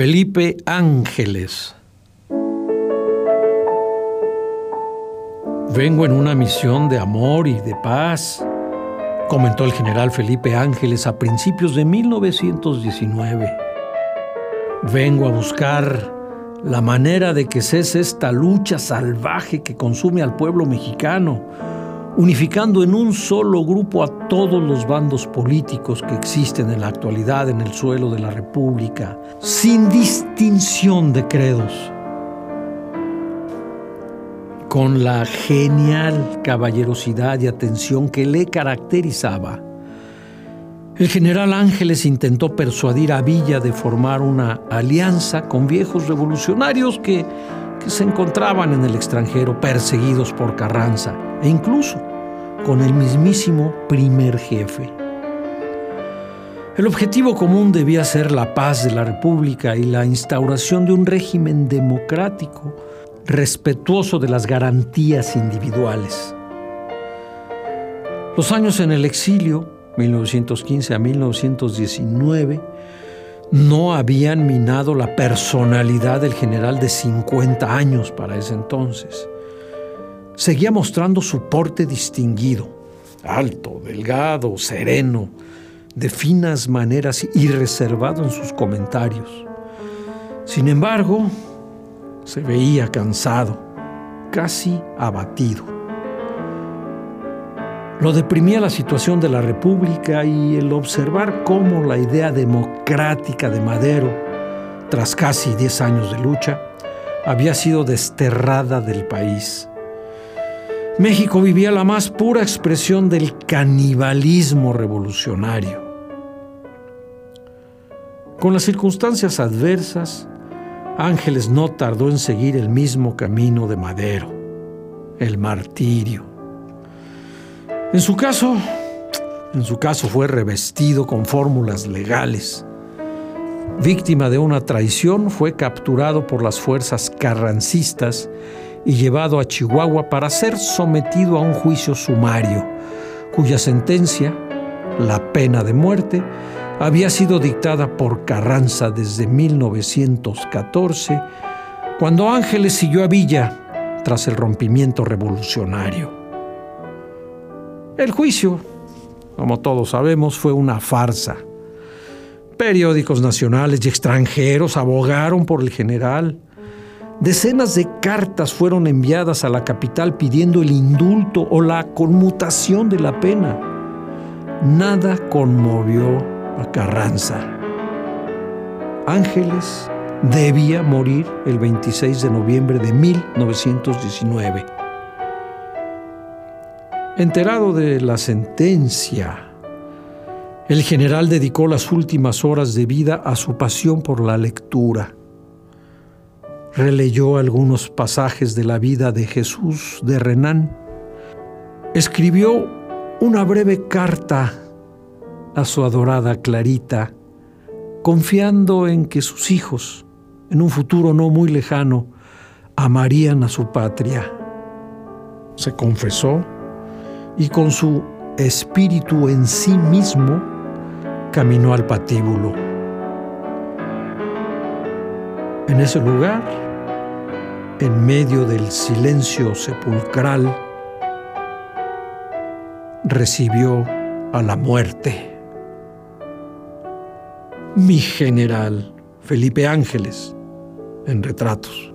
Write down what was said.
Felipe Ángeles. Vengo en una misión de amor y de paz comentó el general Felipe Ángeles a principios de 1919. Vengo a buscar la manera de que cese esta lucha salvaje que consume al pueblo mexicano, unificando en un solo grupo a todos los bandos políticos que existen en la actualidad en el suelo de la República, sin distinción de credos con la genial caballerosidad y atención que le caracterizaba. El general Ángeles intentó persuadir a Villa de formar una alianza con viejos revolucionarios que, se encontraban en el extranjero perseguidos por Carranza e incluso con el mismísimo primer jefe. El objetivo común debía ser la paz de la República y la instauración de un régimen democrático respetuoso de las garantías individuales. Los años en el exilio, 1915 a 1919, no habían minado la personalidad del general de 50 años para ese entonces. Seguía mostrando su porte distinguido, alto, delgado, sereno, de finas maneras y reservado en sus comentarios. Sin embargo, se veía cansado, casi abatido. Lo deprimía la situación de la República y el observar cómo la idea democrática de Madero, tras casi 10 años de lucha, había sido desterrada del país. México vivía la más pura expresión del canibalismo revolucionario. Con las circunstancias adversas, Ángeles no tardó en seguir el mismo camino de Madero, el martirio. En su caso, en su caso fue revestido con fórmulas legales. Víctima de una traición, fue capturado por las fuerzas carrancistas y llevado a Chihuahua para ser sometido a un juicio sumario, cuya sentencia, la pena de muerte, había sido dictada por Carranza desde 1914, cuando Ángeles siguió a Villa tras el rompimiento revolucionario. El juicio, como todos sabemos, fue una farsa. Periódicos nacionales y extranjeros abogaron por el general. Decenas de cartas fueron enviadas a la capital pidiendo el indulto o la conmutación de la pena. Nada conmovió a Carranza. Ángeles debía morir el 26 de noviembre de 1919. Enterado de la sentencia, el general dedicó las últimas horas de vida a su pasión por la lectura. Releyó algunos pasajes de la vida de Jesús de Renán. Escribió una breve carta a su adorada Clarita, confiando en que sus hijos, en un futuro no muy lejano, amarían a su patria. Se confesó y con su espíritu en sí mismo caminó al patíbulo. En ese lugar, en medio del silencio sepulcral, recibió a la muerte mi general Felipe Ángeles en retratos.